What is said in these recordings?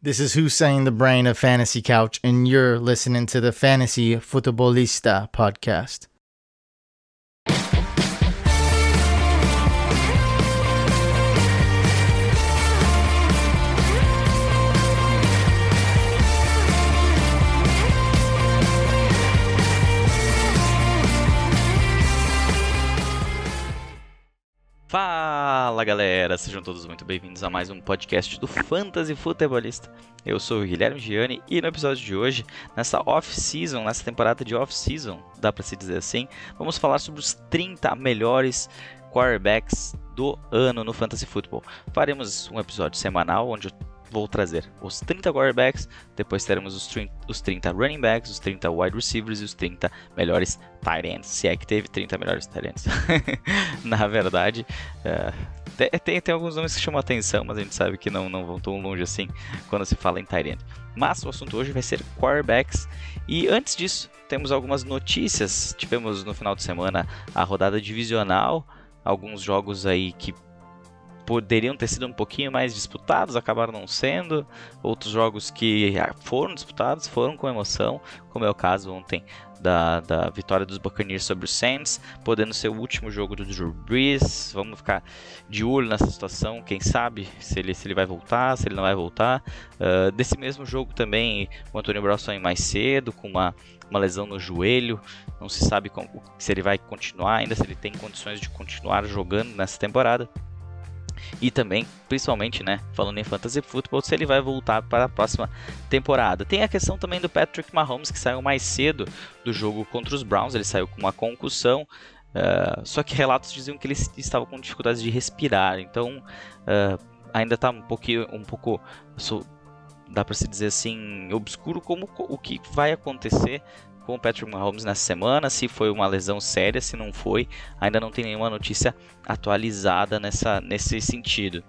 This is Hussein, the brain of Fantasy Couch, and you're listening to the Fantasy Futebolista podcast. Fala galera, sejam todos muito bem-vindos a mais um podcast do Fantasy Futebolista. Eu sou o Guilherme Gianni e no episódio de hoje, nessa off-season, nessa temporada de off-season, dá para se dizer assim, vamos falar sobre os 30 melhores quarterbacks do ano no Fantasy Football. Faremos um episódio semanal onde eu vou trazer os 30 quarterbacks, depois teremos os 30, os 30 running backs, os 30 wide receivers e os 30 melhores tight ends. Se é que teve 30 melhores tight ends. Na verdade, uh, tem, tem alguns nomes que chamam a atenção, mas a gente sabe que não, não vão tão longe assim quando se fala em end. Mas o assunto hoje vai ser quarterbacks. E antes disso, temos algumas notícias. Tivemos no final de semana a rodada divisional, alguns jogos aí que poderiam ter sido um pouquinho mais disputados, acabaram não sendo. Outros jogos que foram disputados foram com emoção, como é o caso ontem da, da vitória dos Buccaneers sobre o Saints, podendo ser o último jogo do Drew Brees. Vamos ficar de olho nessa situação, quem sabe se ele, se ele vai voltar, se ele não vai voltar. Uh, desse mesmo jogo também, o Antônio Brown saiu mais cedo, com uma, uma lesão no joelho. Não se sabe como, se ele vai continuar ainda, se ele tem condições de continuar jogando nessa temporada e também, principalmente, né, falando em fantasy football, se ele vai voltar para a próxima temporada. Tem a questão também do Patrick Mahomes que saiu mais cedo do jogo contra os Browns, ele saiu com uma concussão. Uh, só que relatos diziam que ele estava com dificuldades de respirar, então uh, ainda está um um pouco, dá para se dizer assim, obscuro como o que vai acontecer com o Patrick Mahomes nessa semana, se foi uma lesão séria, se não foi, ainda não tem nenhuma notícia atualizada nessa, nesse sentido.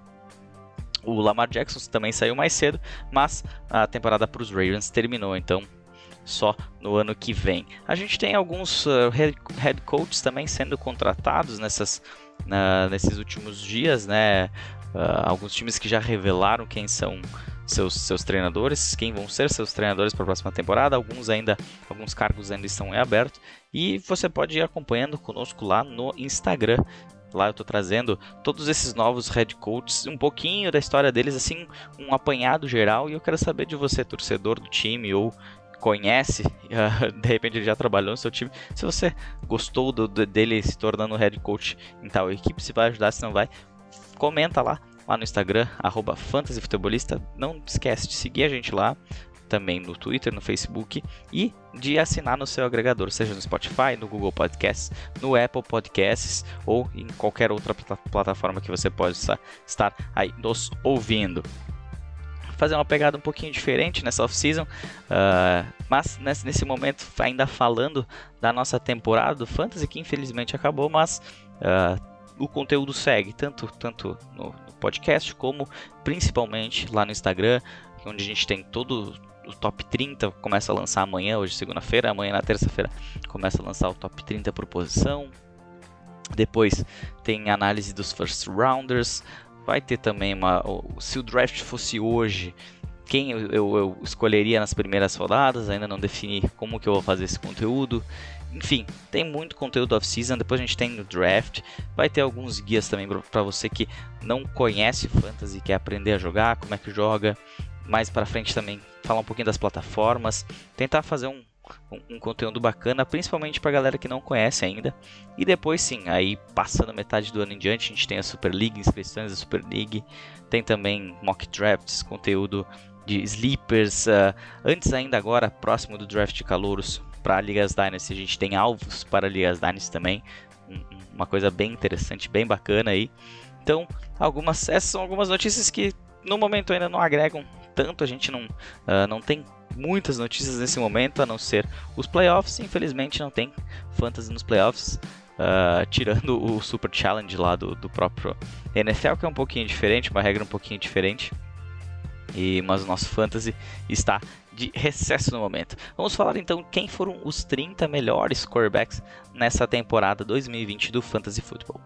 O Lamar Jackson também saiu mais cedo, mas a temporada para os Ravens terminou, então só no ano que vem. A gente tem alguns uh, head, coaches também sendo contratados nessas, uh, nesses últimos dias, né? Uh, alguns times que já revelaram quem são seus, seus treinadores, quem vão ser seus treinadores para a próxima temporada. Alguns ainda, alguns cargos ainda estão em aberto e você pode ir acompanhando conosco lá no Instagram. Lá eu estou trazendo todos esses novos head coaches, um pouquinho da história deles, assim, um apanhado geral. E eu quero saber de você, torcedor do time ou conhece, de repente ele já trabalhou no seu time, se você gostou do, dele se tornando head coach em tal equipe, se vai ajudar, se não vai, comenta lá lá no Instagram, arroba fantasyfutebolista. Não esquece de seguir a gente lá, também no Twitter, no Facebook e de assinar no seu agregador, seja no Spotify, no Google Podcasts, no Apple Podcasts ou em qualquer outra plataforma que você possa estar aí nos ouvindo. Fazer uma pegada um pouquinho diferente nessa off-season, uh, mas nesse, nesse, momento ainda falando da nossa temporada do Fantasy, que infelizmente acabou, mas uh, o conteúdo segue, tanto, tanto no, podcast, como principalmente lá no Instagram, onde a gente tem todo o top 30, começa a lançar amanhã, hoje segunda-feira, amanhã na terça-feira começa a lançar o top 30 por posição. Depois tem análise dos first rounders, vai ter também uma se o draft fosse hoje, quem eu, eu, escolheria nas primeiras rodadas, ainda não defini como que eu vou fazer esse conteúdo. Enfim, tem muito conteúdo off-season, depois a gente tem o draft, vai ter alguns guias também para você que não conhece Fantasy, quer aprender a jogar, como é que joga. Mais para frente também falar um pouquinho das plataformas, tentar fazer um, um, um conteúdo bacana, principalmente para galera que não conhece ainda. E depois sim, aí passando metade do ano em diante, a gente tem a Super League, inscrições da Super League, tem também mock drafts, conteúdo de sleepers. Uh, antes ainda agora, próximo do draft de calouros, para Ligas Dynasty. A gente tem alvos para Ligas Dynasty também. Uma coisa bem interessante, bem bacana aí. Então, algumas, essas são algumas notícias que no momento ainda não agregam tanto. A gente não, uh, não tem muitas notícias nesse momento, a não ser os playoffs. Infelizmente, não tem fantasy nos playoffs. Uh, tirando o Super Challenge lá do, do próprio NFL, que é um pouquinho diferente, uma regra um pouquinho diferente. E, mas o nosso fantasy está de recesso no momento. Vamos falar então quem foram os 30 melhores quarterbacks nessa temporada 2020 do Fantasy Football.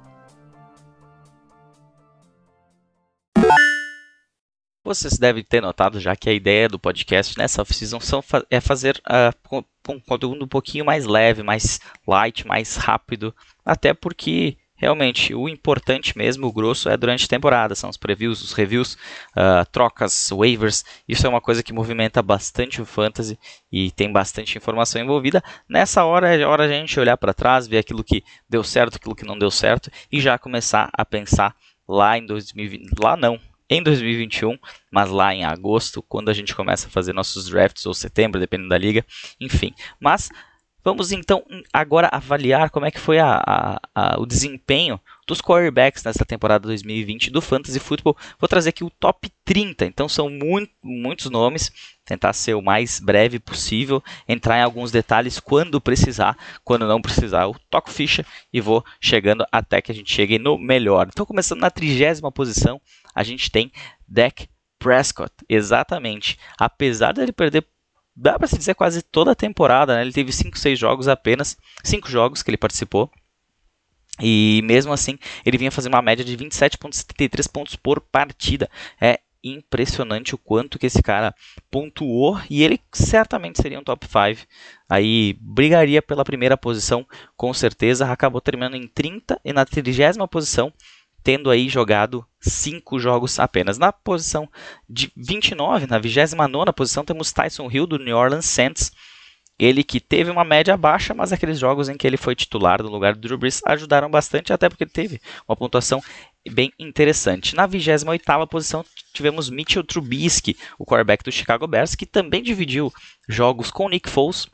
Vocês devem ter notado já que a ideia do podcast nessa off-season é fazer uh, um conteúdo um pouquinho mais leve, mais light, mais rápido, até porque realmente o importante mesmo, o grosso, é durante a temporada. São os previews, os reviews, uh, trocas, waivers. Isso é uma coisa que movimenta bastante o fantasy e tem bastante informação envolvida. Nessa hora é hora a gente olhar para trás, ver aquilo que deu certo, aquilo que não deu certo e já começar a pensar lá em 2020. Lá não, em 2021, mas lá em agosto, quando a gente começa a fazer nossos drafts, ou setembro, dependendo da liga, enfim. Mas Vamos então agora avaliar como é que foi a, a, a, o desempenho dos quarterbacks nessa temporada 2020 do Fantasy Football. Vou trazer aqui o top 30, então são muito, muitos nomes, tentar ser o mais breve possível, entrar em alguns detalhes quando precisar, quando não precisar eu toco ficha e vou chegando até que a gente chegue no melhor. Então começando na trigésima posição, a gente tem Dak Prescott, exatamente. Apesar dele perder dá para se dizer quase toda a temporada, né? Ele teve 5, 6 jogos apenas, 5 jogos que ele participou. E mesmo assim, ele vinha fazer uma média de 27.73 pontos por partida. É impressionante o quanto que esse cara pontuou e ele certamente seria um top 5. Aí brigaria pela primeira posição, com certeza. Acabou terminando em 30 e na 30 posição tendo aí jogado 5 jogos apenas. Na posição de 29, na 29 posição, temos Tyson Hill do New Orleans Saints. Ele que teve uma média baixa, mas aqueles jogos em que ele foi titular no lugar do Drew Brees ajudaram bastante, até porque ele teve uma pontuação bem interessante. Na 28ª posição tivemos Mitchell Trubisky, o quarterback do Chicago Bears, que também dividiu jogos com Nick Foles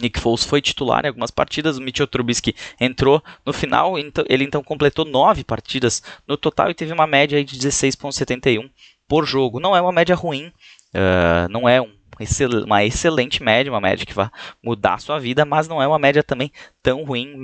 Nick Foles foi titular em algumas partidas, o Mitchell Trubisky entrou no final, então, ele então completou nove partidas no total e teve uma média de 16,71 por jogo. Não é uma média ruim, uh, não é um, uma excelente média, uma média que vai mudar a sua vida, mas não é uma média também tão ruim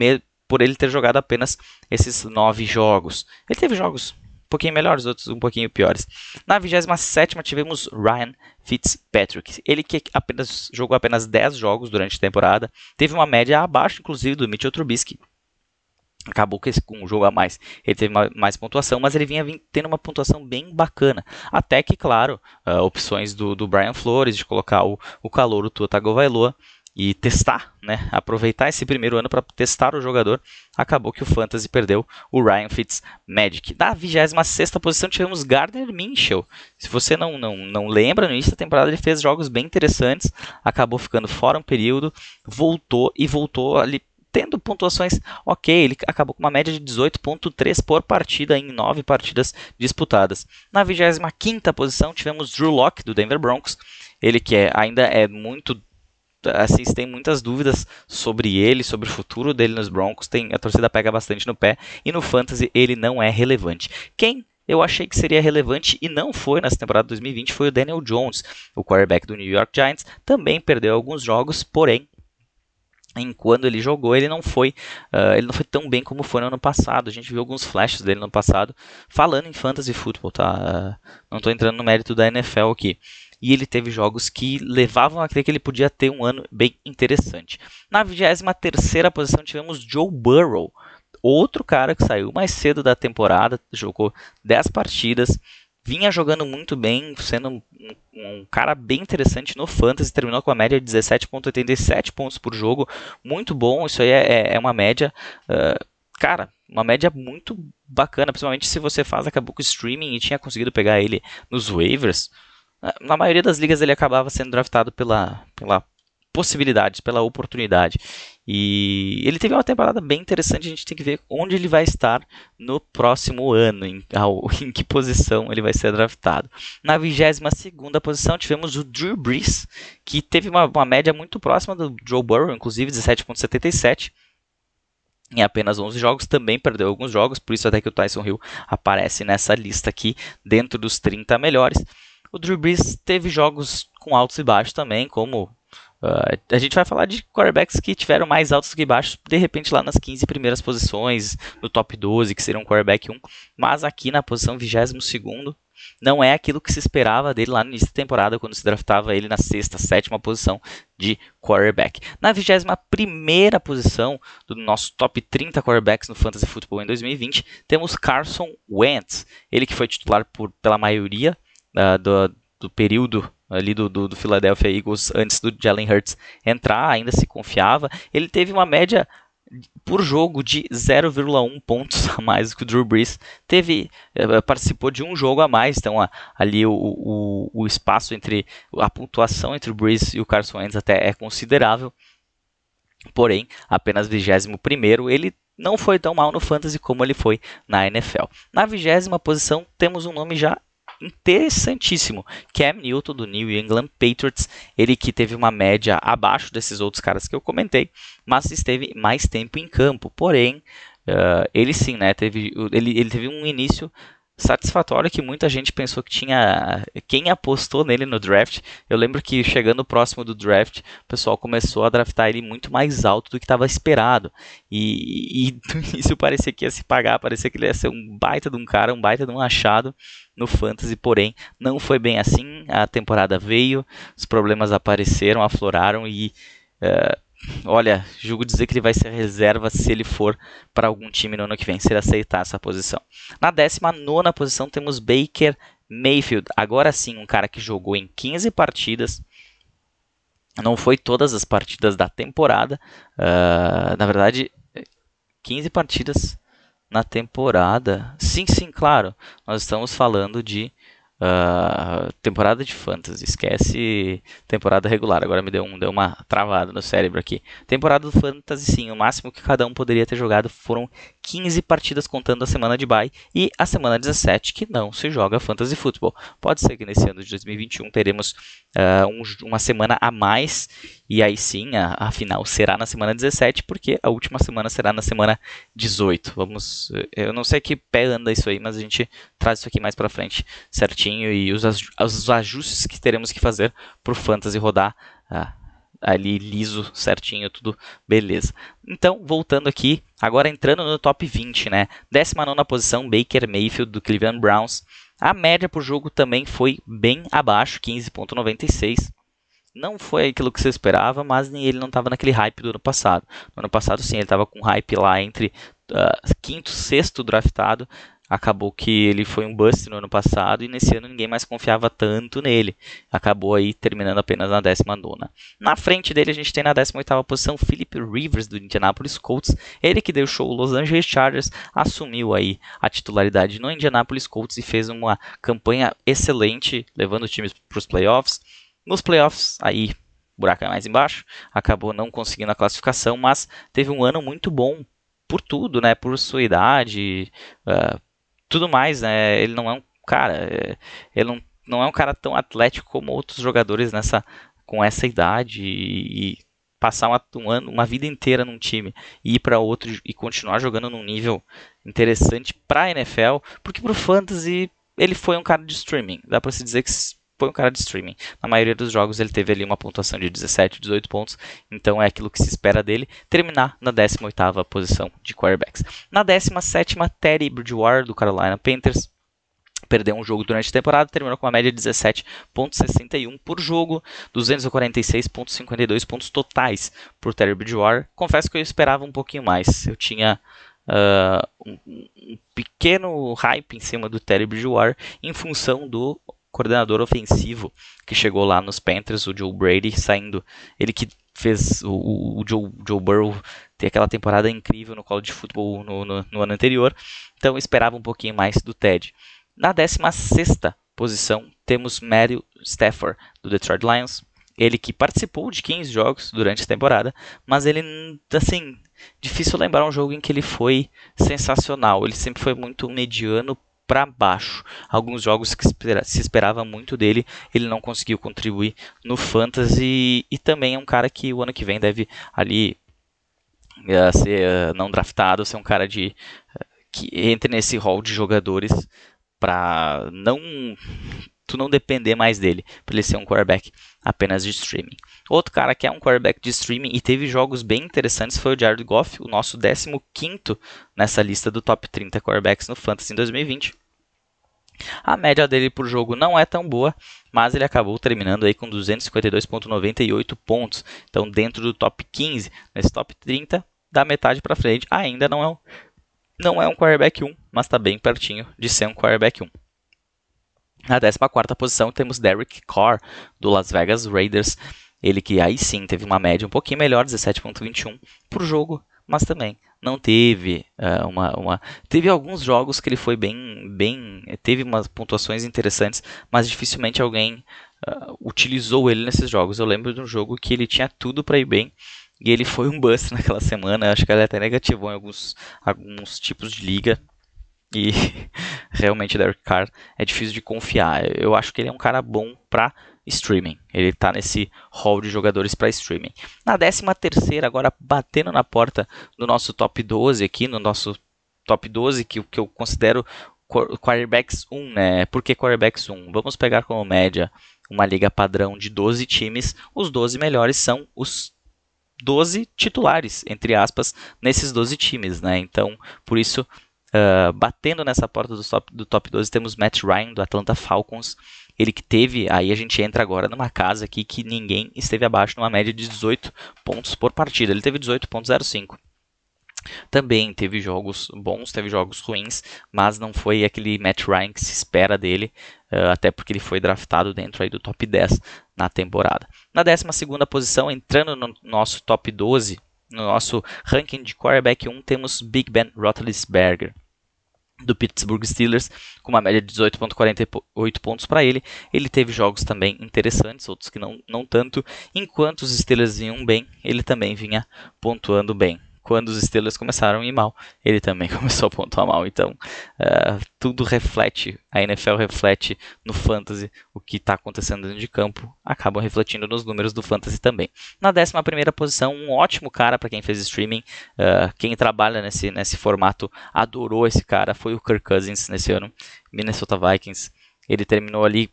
por ele ter jogado apenas esses nove jogos. Ele teve jogos pouquinho melhores, outros um pouquinho piores. Na 27 tivemos Ryan Fitzpatrick. Ele que apenas jogou apenas 10 jogos durante a temporada, teve uma média abaixo, inclusive, do Mitchell Trubisky. Acabou com um jogo a mais, ele teve mais pontuação, mas ele vinha tendo uma pontuação bem bacana. Até que, claro, uh, opções do, do Brian Flores de colocar o, o calor, o Tua Tagovailoa, e testar, né? Aproveitar esse primeiro ano para testar o jogador. Acabou que o Fantasy perdeu o Ryan Fitzmagic. Da 26 posição tivemos Gardner Minshew. Se você não, não, não lembra, no início da temporada ele fez jogos bem interessantes, acabou ficando fora um período, voltou e voltou ali tendo pontuações ok, ele acabou com uma média de 18.3 por partida em 9 partidas disputadas. Na 25ª posição tivemos Drew Locke do Denver Broncos, ele que é, ainda é muito assim, tem muitas dúvidas sobre ele, sobre o futuro dele nos Broncos. Tem, a torcida pega bastante no pé e no fantasy ele não é relevante. Quem eu achei que seria relevante e não foi nessa temporada 2020 foi o Daniel Jones, o quarterback do New York Giants. Também perdeu alguns jogos, porém enquanto ele jogou, ele não foi, uh, ele não foi tão bem como foi no ano passado. A gente viu alguns flashes dele no ano passado, falando em fantasy football, tá? Uh, não estou entrando no mérito da NFL aqui e ele teve jogos que levavam a crer que ele podia ter um ano bem interessante. Na 23ª posição tivemos Joe Burrow, outro cara que saiu mais cedo da temporada, jogou 10 partidas, vinha jogando muito bem, sendo um, um, cara bem interessante no Fantasy, terminou com a média de 17,87 pontos por jogo, muito bom, isso aí é, é, é uma média, uh, cara, uma média muito bacana, principalmente se você faz acabou com streaming e tinha conseguido pegar ele nos waivers, na maioria das ligas ele acabava sendo draftado pela, pela possibilidade, pela oportunidade. E ele teve uma temporada bem interessante, a gente tem que ver onde ele vai estar no próximo ano, em, em que posição ele vai ser draftado. Na 22 posição tivemos o Drew Brees, que teve uma, uma média muito próxima do Joe Burrow, inclusive 17.77 em apenas 11 jogos, também perdeu alguns jogos, por isso até que o Tyson Hill aparece nessa lista aqui dentro dos 30 melhores. O Drew Brees teve jogos com altos e baixos também, como Uh, a gente vai falar de quarterbacks que tiveram mais altos que baixos, de repente lá nas 15 primeiras posições, no top 12, que seria um quarterback 1, mas aqui na posição 22 não é aquilo que se esperava dele lá no início da temporada, quando se draftava ele na sexta, sétima posição de quarterback. Na 21 posição do nosso top 30 quarterbacks no Fantasy Football em 2020, temos Carson Wentz, ele que foi titular por, pela maioria uh, do, do período ali do, do, do, Philadelphia Eagles antes do Jalen Hurts entrar, ainda se confiava. Ele teve uma média por jogo de 0,1 pontos a mais que o Drew Brees. Teve, eh, participou de um jogo a mais, então ali o, o, o espaço entre a pontuação entre o Brees e o Carson Wentz até é considerável. Porém, apenas 21 primeiro, ele não foi tão mal no fantasy como ele foi na NFL. Na vigésima posição temos um nome já interessantíssimo. Cam Newton do New England Patriots, ele que teve uma média abaixo desses outros caras que eu comentei, mas esteve mais tempo em campo. Porém, uh, ele sim, né, teve, ele, ele teve um início satisfatório que muita gente pensou que tinha. Quem apostou nele no draft, eu lembro que chegando próximo do draft, o pessoal começou a draftar ele muito mais alto do que estava esperado. E, e isso parecia que ia se pagar, parecia que ele ia ser um baita de um cara, um baita de um achado no fantasy, porém não foi bem assim. A temporada veio, os problemas apareceram, afloraram e uh, olha, julgo dizer que ele vai ser reserva se ele for para algum time no ano que vem, se ele aceitar essa posição. Na 19 posição temos Baker Mayfield, agora sim um cara que jogou em 15 partidas. Não foi todas as partidas da temporada, uh, na verdade, 15 partidas na temporada. Sim, sim, claro. Nós estamos falando de uh, temporada de fantasy. Esquece temporada regular. Agora me deu, um, deu uma travada no cérebro aqui. Temporada do fantasy, sim. O máximo que cada um poderia ter jogado foram 15 partidas contando a semana de bye e a semana 17 que não se joga fantasy futebol. Pode ser que nesse ano de 2021 teremos uh, um, uma semana a mais e aí sim a, a, final será na semana 17 porque a última semana será na semana 18. Vamos, eu não sei que pé anda isso aí, mas a gente traz isso aqui mais para frente certinho e os, os ajustes que teremos que fazer para o fantasy rodar. Uh, ali liso, certinho, tudo beleza. Então, voltando aqui, agora entrando no top 20, né? 19 posição, Baker Mayfield do Cleveland Browns. A média por jogo também foi bem abaixo, 15.96. Não foi aquilo que você esperava, mas ele não estava naquele hype do ano passado. No ano passado, sim, ele estava com hype lá entre uh, quinto, sexto draftado acabou que ele foi um bust no ano passado e nesse ano ninguém mais confiava tanto nele. Acabou aí terminando apenas na 19 Na frente dele a gente tem na 18 posição Philip Rivers do Indianapolis Colts, ele que deixou o Los Angeles Chargers, assumiu aí a titularidade no Indianapolis Colts e fez uma campanha excelente, levando o time para os playoffs. Nos playoffs, aí buraco é mais embaixo, acabou não conseguindo a classificação, mas teve um ano muito bom por tudo, né? Por sua idade, uh, tudo mais, né? Ele não é um cara, é, ele não, não é um cara tão atlético como outros jogadores nessa com essa idade e, e passar uma, um ano, uma vida inteira num time e ir para outro e continuar jogando num nível interessante para NFL, porque para o fantasy ele foi um cara de streaming. Dá para se dizer que foi um cara de streaming. Na maioria dos jogos ele teve ali uma pontuação de 17, 18 pontos, então é aquilo que se espera dele, terminar na 18ª posição de quarterbacks. Na 17ª, Teddy Bridgewater do Carolina Panthers, perdeu um jogo durante a temporada, terminou com uma média de 17.61 por jogo, 246.52 pontos totais por Terry Bridgewater. Confesso que eu esperava um pouquinho mais. Eu tinha uh, um, um, pequeno hype em cima do Terry Bridgewater em função do coordenador ofensivo que chegou lá nos Panthers, o Joe Brady, saindo. Ele que fez o, o Joe, Joe Burrow ter aquela temporada incrível no college football no, no, no ano anterior. Então esperava um pouquinho mais do Ted. Na 16 posição temos Matthew Stafford, do Detroit Lions. Ele que participou de 15 jogos durante a temporada, mas ele, assim, difícil lembrar um jogo em que ele foi sensacional. Ele sempre foi muito mediano para baixo. Alguns jogos que se esperava muito dele, ele não conseguiu contribuir no fantasy e também é um cara que o ano que vem deve ali uh, ser uh, não draftado, ser um cara de uh, que entre nesse hall de jogadores para não tu não depender mais dele, para ele ser um quarterback apenas de streaming. Outro cara que é um quarterback de streaming e teve jogos bem interessantes foi o Jared Goff, o nosso 15 nessa lista do top 30 quarterbacks no Fantasy em 2020. A média dele por jogo não é tão boa, mas ele acabou terminando aí com 252.98 pontos. Então, dentro do top 15, nesse top 30, da metade para frente, ainda não é um, não é um quarterback 1, mas está bem pertinho de ser um quarterback 1. Na 14 posição temos Derek Carr, do Las Vegas Raiders. Ele que aí sim teve uma média um pouquinho melhor, 17.21 por jogo, mas também não teve uh, uma, uma, Teve alguns jogos que ele foi bem. bem teve umas pontuações interessantes, mas dificilmente alguém uh, utilizou ele nesses jogos. Eu lembro de um jogo que ele tinha tudo para ir bem. E ele foi um bust naquela semana. Acho que ele até negativou em alguns, alguns tipos de liga. E realmente Derek Carr é difícil de confiar. Eu acho que ele é um cara bom para streaming. Ele está nesse hall de jogadores para streaming. Na 13 terceira, agora batendo na porta do nosso top 12 aqui, no nosso top 12 que, que eu considero quarterbacks 1, né? Por que quarterbacks 1? Vamos pegar como média uma liga padrão de 12 times. Os 12 melhores são os 12 titulares, entre aspas, nesses 12 times, né? Então, por isso, uh, batendo nessa porta do top, do top 12, temos Matt Ryan, do Atlanta Falcons, ele que teve, aí a gente entra agora numa casa aqui que ninguém esteve abaixo numa média de 18 pontos por partida. Ele teve 18.05. Também teve jogos bons, teve jogos ruins, mas não foi aquele Matt Ryan que se espera dele, uh, até porque ele foi draftado dentro aí do top 10 na temporada. Na 12 posição, entrando no nosso top 12, no nosso ranking de quarterback 1, temos Big Ben Roethlisberger do Pittsburgh Steelers, com uma média de 18.48 pontos para ele. Ele teve jogos também interessantes, outros que não, não tanto. Enquanto os Steelers vinham bem, ele também vinha pontuando bem quando os Steelers começaram a ir mal, ele também começou a pontuar mal. Então, uh, tudo reflete, a NFL reflete no Fantasy o que está acontecendo dentro de campo, acabam refletindo nos números do Fantasy também. Na 11 posição, um ótimo cara para quem fez streaming, uh, quem trabalha nesse, nesse formato adorou esse cara, foi o Kirk Cousins nesse ano, Minnesota Vikings. Ele terminou ali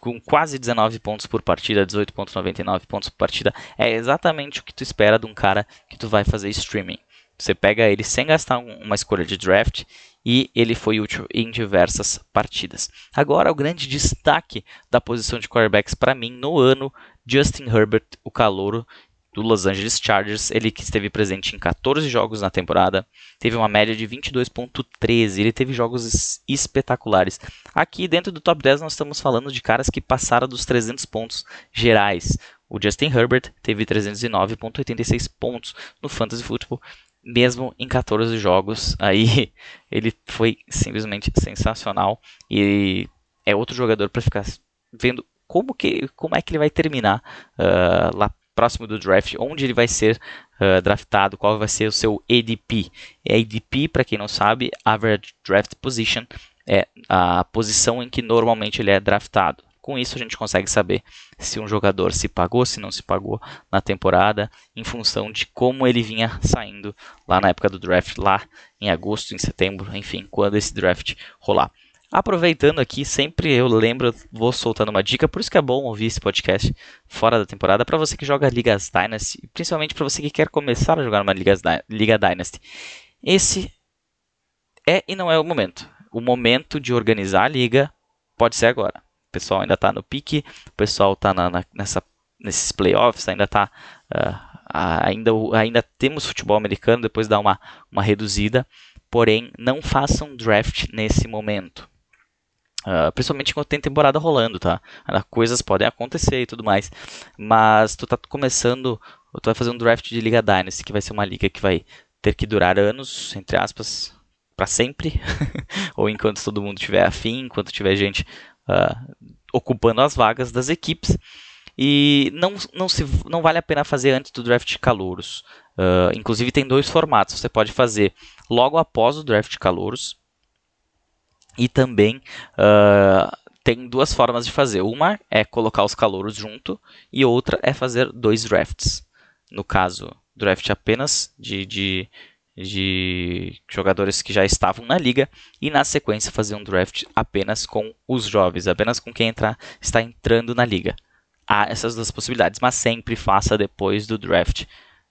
com quase 19 pontos por partida, 18.99 pontos por partida, é exatamente o que tu espera de um cara que tu vai fazer streaming. Você pega ele sem gastar uma escolha de draft e ele foi útil em diversas partidas. Agora, o grande destaque da posição de quarterbacks para mim no ano, Justin Herbert, o calouro do Los Angeles Chargers, ele que esteve presente em 14 jogos na temporada, teve uma média de 22.13, ele teve jogos espetaculares. Aqui dentro do top 10 nós estamos falando de caras que passaram dos 300 pontos gerais. O Justin Herbert teve 309.86 pontos no Fantasy Football, mesmo em 14 jogos. Aí ele foi simplesmente sensacional e é outro jogador para ficar vendo como que como é que ele vai terminar uh, lá próximo do draft, onde ele vai ser uh, draftado, qual vai ser o seu ADP. ADP, para quem não sabe, Average Draft Position, é a posição em que normalmente ele é draftado. Com isso a gente consegue saber se um jogador se pagou, se não se pagou na temporada, em função de como ele vinha saindo lá na época do draft, lá em agosto, em setembro, enfim, quando esse draft rolar. Aproveitando aqui, sempre eu lembro, vou soltando uma dica, por isso que é bom ouvir esse podcast fora da temporada, para você que joga Ligas Dynasty, principalmente para você que quer começar a jogar uma Ligas, Liga Dynasty. Esse é e não é o momento. O momento de organizar a liga pode ser agora. O pessoal ainda está no pique, o pessoal está nessa, nesses playoffs, ainda está. Uh, ainda, ainda temos futebol americano, depois dá uma, uma reduzida. Porém, não façam draft nesse momento. Uh, principalmente quando tem temporada rolando, tá? Coisas podem acontecer e tudo mais. Mas tu tá começando, tu vai fazer um draft de Liga Dynasty, que vai ser uma liga que vai ter que durar anos, entre aspas, para sempre. Ou enquanto todo mundo tiver afim, enquanto tiver gente uh, ocupando as vagas das equipes. E não, não, se, não vale a pena fazer antes do draft de calouros. Uh, inclusive tem dois formatos. Você pode fazer logo após o draft de calouros e também uh, tem duas formas de fazer. Uma é colocar os calouros junto e outra é fazer dois drafts. No caso, draft apenas de, de, de jogadores que já estavam na liga e na sequência fazer um draft apenas com os jovens, apenas com quem entrar, está entrando na liga. Há essas duas possibilidades, mas sempre faça depois do draft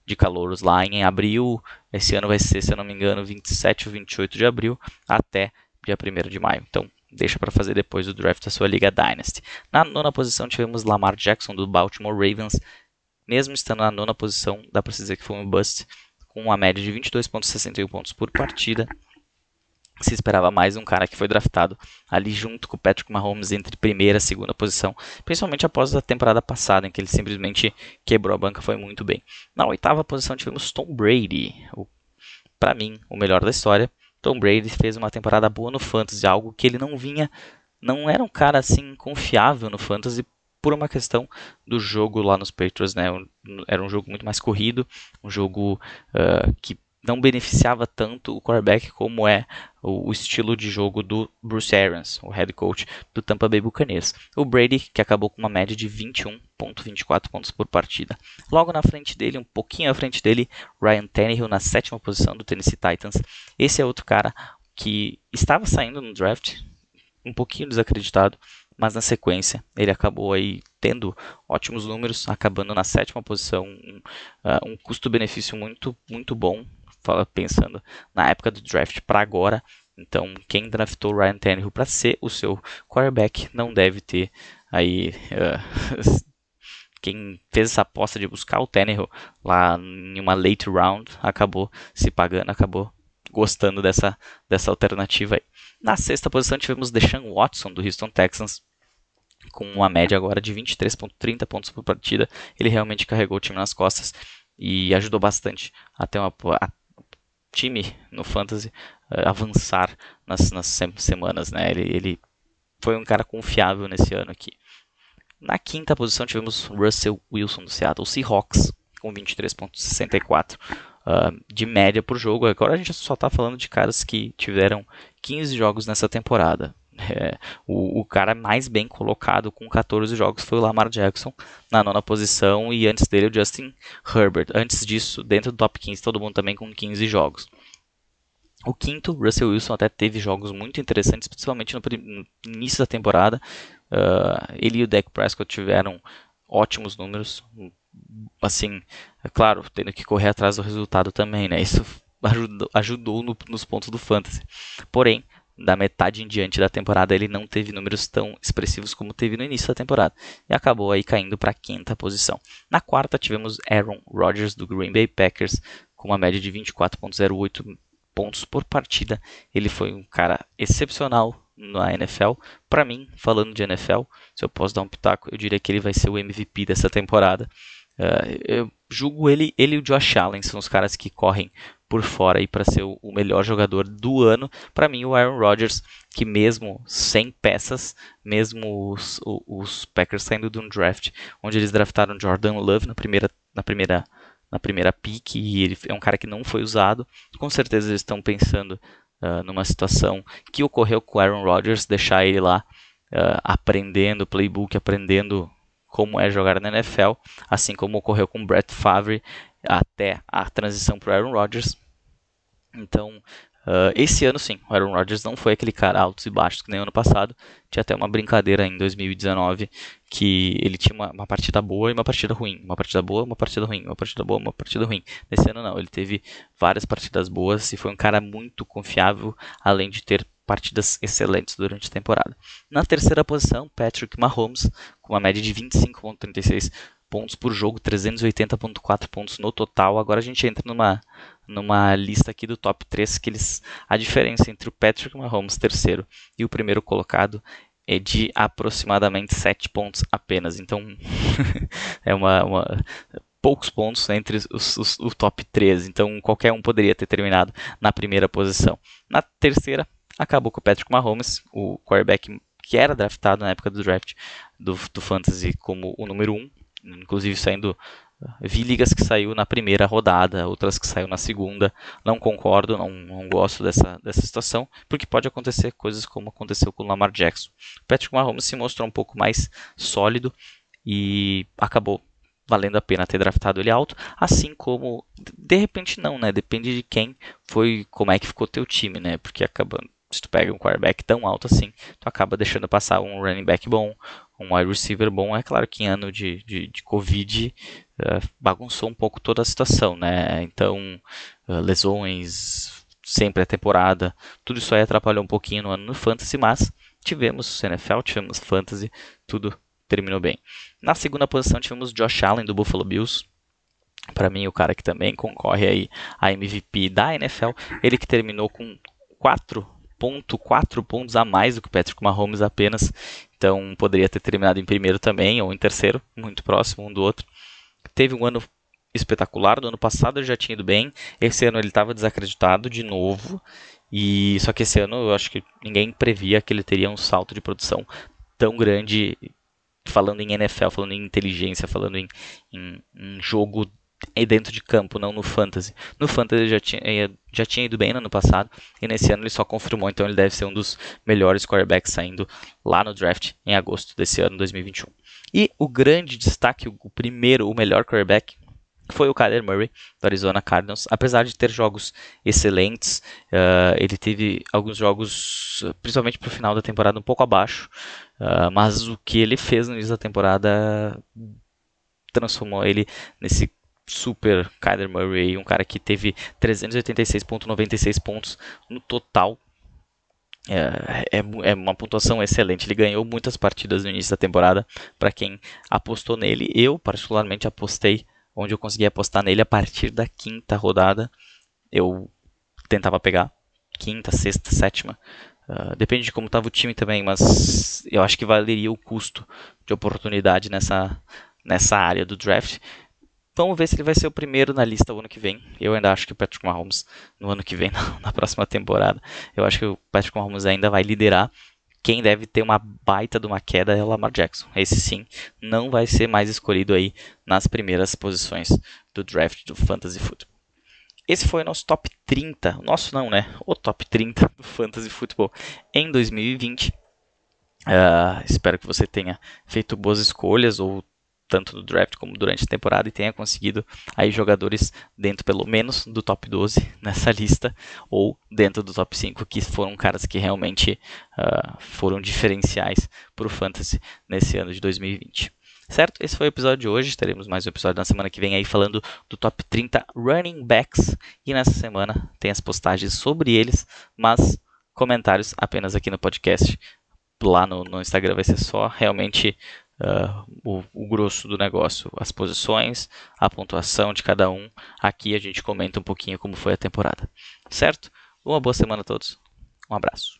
de calouros lá em abril. Esse ano vai ser, se eu não me engano, 27 ou 28 de abril até dia 1 de maio. Então, deixa para fazer depois do draft da sua Liga Dynasty. Na nona posição tivemos Lamar Jackson do Baltimore Ravens. Mesmo estando na nona posição, dá para dizer que foi um bust, com uma média de 22,61 pontos por partida. se esperava mais um cara que foi draftado ali junto com o Patrick Mahomes entre primeira e segunda posição, principalmente após a temporada passada, em que ele simplesmente quebrou a banca, foi muito bem. Na oitava posição tivemos Tom Brady, para mim, o melhor da história. Tom Brady fez uma temporada boa no Fantasy, algo que ele não vinha, não era um cara assim confiável no Fantasy por uma questão do jogo lá nos Patriots, né? Era um jogo muito mais corrido, um jogo uh, que não beneficiava tanto o quarterback como é o, estilo de jogo do Bruce Arians, o head coach do Tampa Bay Buccaneers. O Brady, que acabou com uma média de 21.24 pontos por partida. Logo na frente dele, um pouquinho à frente dele, Ryan Tannehill na sétima posição do Tennessee Titans. Esse é outro cara que estava saindo no draft, um pouquinho desacreditado, mas na sequência ele acabou aí tendo ótimos números, acabando na sétima posição, um, uh, um custo-benefício muito muito bom pensando na época do draft para agora. Então, quem draftou Ryan Tannehill para ser o seu quarterback não deve ter aí. Uh, quem fez essa aposta de buscar o Tannehill lá em uma late round acabou se pagando, acabou gostando dessa, dessa alternativa aí. Na sexta posição tivemos Deshaun Watson do Houston Texans com uma média agora de 23.30 pontos por partida. Ele realmente carregou o time nas costas e ajudou bastante a ter uma, a time no fantasy uh, avançar nas, nas semanas, né? Ele, ele foi um cara confiável nesse ano aqui. Na quinta posição tivemos Russell Wilson do Seattle Seahawks com 23.64 uh, ah, de média por jogo. Agora a gente só está falando de caras que tiveram 15 jogos nessa temporada. É, o, o, cara mais bem colocado com 14 jogos foi o Lamar Jackson na nona posição e antes dele o Justin Herbert. Antes disso, dentro do top 15, todo mundo também com 15 jogos. O quinto, Russell Wilson até teve jogos muito interessantes, principalmente no, no início da temporada. Uh, ele e o Dak Prescott tiveram ótimos números. Assim, é claro, tendo que correr atrás do resultado também, né? Isso ajudou, ajudou no, nos pontos do fantasy. Porém, da metade em diante da temporada ele não teve números tão expressivos como teve no início da temporada e acabou aí caindo para a quinta posição. Na quarta tivemos Aaron Rodgers do Green Bay Packers com uma média de 24.08 pontos por partida. Ele foi um cara excepcional na NFL. Para mim, falando de NFL, se eu posso dar um pitaco, eu diria que ele vai ser o MVP dessa temporada. Uh, eu julgo ele, ele e o Josh Allen são os caras que correm por fora para ser o, o, melhor jogador do ano. Para mim, o Aaron Rodgers, que mesmo sem peças, mesmo os, os, Packers saindo de um draft, onde eles draftaram Jordan Love na primeira, na primeira, na primeira pick, e ele é um cara que não foi usado, com certeza eles estão pensando uh, numa situação que ocorreu com o Aaron Rodgers, deixar ele lá uh, aprendendo playbook, aprendendo como é jogar na NFL, assim como ocorreu com Brett Favre até a transição para Aaron Rodgers. Então, uh, esse ano sim, o Aaron Rodgers não foi aquele cara altos e baixos que nem ano passado. Tinha até uma brincadeira em 2019 que ele tinha uma, uma, partida boa e uma partida ruim, uma partida boa, uma partida ruim, uma partida boa, uma partida ruim. Nesse ano não, ele teve várias partidas boas e foi um cara muito confiável, além de ter partidas excelentes durante a temporada. Na terceira posição, Patrick Mahomes, com uma média de 25,36 pontos por jogo, 380.4 pontos no total. Agora a gente entra numa, numa lista aqui do top 3 que eles a diferença entre o Patrick Mahomes terceiro e o primeiro colocado é de aproximadamente 7 pontos apenas. Então é uma, uma, poucos pontos entre os, os, o top 3. Então qualquer um poderia ter terminado na primeira posição. Na terceira acabou com o Patrick Mahomes, o quarterback que era draftado na época do draft do, do Fantasy como o número 1, inclusive saindo vi ligas que saiu na primeira rodada, outras que saiu na segunda. Não concordo, não, não gosto dessa, dessa situação, porque pode acontecer coisas como aconteceu com o Lamar Jackson. Patrick Mahomes se mostrou um pouco mais sólido e acabou valendo a pena ter draftado ele alto, assim como de repente não, né? Depende de quem foi, como é que ficou teu time, né? Porque acabando se tu pega um quarterback tão alto assim, tu acaba deixando passar um running back bom, um wide receiver bom. É claro que em ano de, de, de Covid uh, bagunçou um pouco toda a situação, né? Então, uh, lesões, sempre a temporada, tudo isso aí atrapalhou um pouquinho no ano no Fantasy, mas tivemos NFL, tivemos Fantasy, tudo terminou bem. Na segunda posição tivemos Josh Allen do Buffalo Bills. Para mim, o cara que também concorre aí a MVP da NFL, ele que terminou com quatro 1.4 pontos a mais do que o Patrick Mahomes apenas. Então poderia ter terminado em primeiro também ou em terceiro, muito próximo um do outro. Teve um ano espetacular. Do ano passado ele já tinha ido bem. Esse ano ele estava desacreditado de novo. E só que esse ano eu acho que ninguém previa que ele teria um salto de produção tão grande, falando em NFL, falando em inteligência, falando em, em, em jogo dentro de campo, não no fantasy. No fantasy ele já tinha, já tinha ido bem no ano passado e nesse ano ele só confirmou, então ele deve ser um dos melhores quarterbacks saindo lá no draft em agosto desse ano, 2021. E o grande destaque, o primeiro, o melhor quarterback foi o Kyler Murray do Arizona Cardinals. Apesar de ter jogos excelentes, uh, ele teve alguns jogos, principalmente para o final da temporada, um pouco abaixo. Uh, mas o que ele fez no início da temporada transformou ele nesse super Kyler Murray, um cara que teve 386.96 pontos no total. É, é, é, uma pontuação excelente. Ele ganhou muitas partidas no início da temporada. Para quem apostou nele, eu particularmente apostei onde eu conseguia apostar nele a partir da quinta rodada. Eu tentava pegar quinta, sexta, sétima. Uh, depende de como estava o time também, mas eu acho que valeria o custo de oportunidade nessa, nessa área do draft. Vamos ver se ele vai ser o primeiro na lista o ano que vem. Eu ainda acho que o Patrick Mahomes no ano que vem, na próxima temporada, eu acho que o Patrick Mahomes ainda vai liderar quem deve ter uma baita de uma queda é o Lamar Jackson. Esse sim não vai ser mais escolhido aí nas primeiras posições do draft do Fantasy Football. Esse foi o nosso top 30, nosso não, né? O top 30 do Fantasy Football em 2020. Uh, ah, espero que você tenha feito boas escolhas ou tanto no draft como durante a temporada e tenha conseguido aí jogadores dentro pelo menos do top 12 nessa lista ou dentro do top 5 que foram caras que realmente uh, foram diferenciais para o fantasy nesse ano de 2020. Certo? Esse foi o episódio de hoje. Teremos mais um episódio na semana que vem aí falando do top 30 running backs. E nessa semana tem as postagens sobre eles, mas comentários apenas aqui no podcast. Lá no, no Instagram vai ser só realmente uh, o, o, grosso do negócio, as posições, a pontuação de cada um. Aqui a gente comenta um pouquinho como foi a temporada. Certo? Uma boa semana a todos. Um abraço.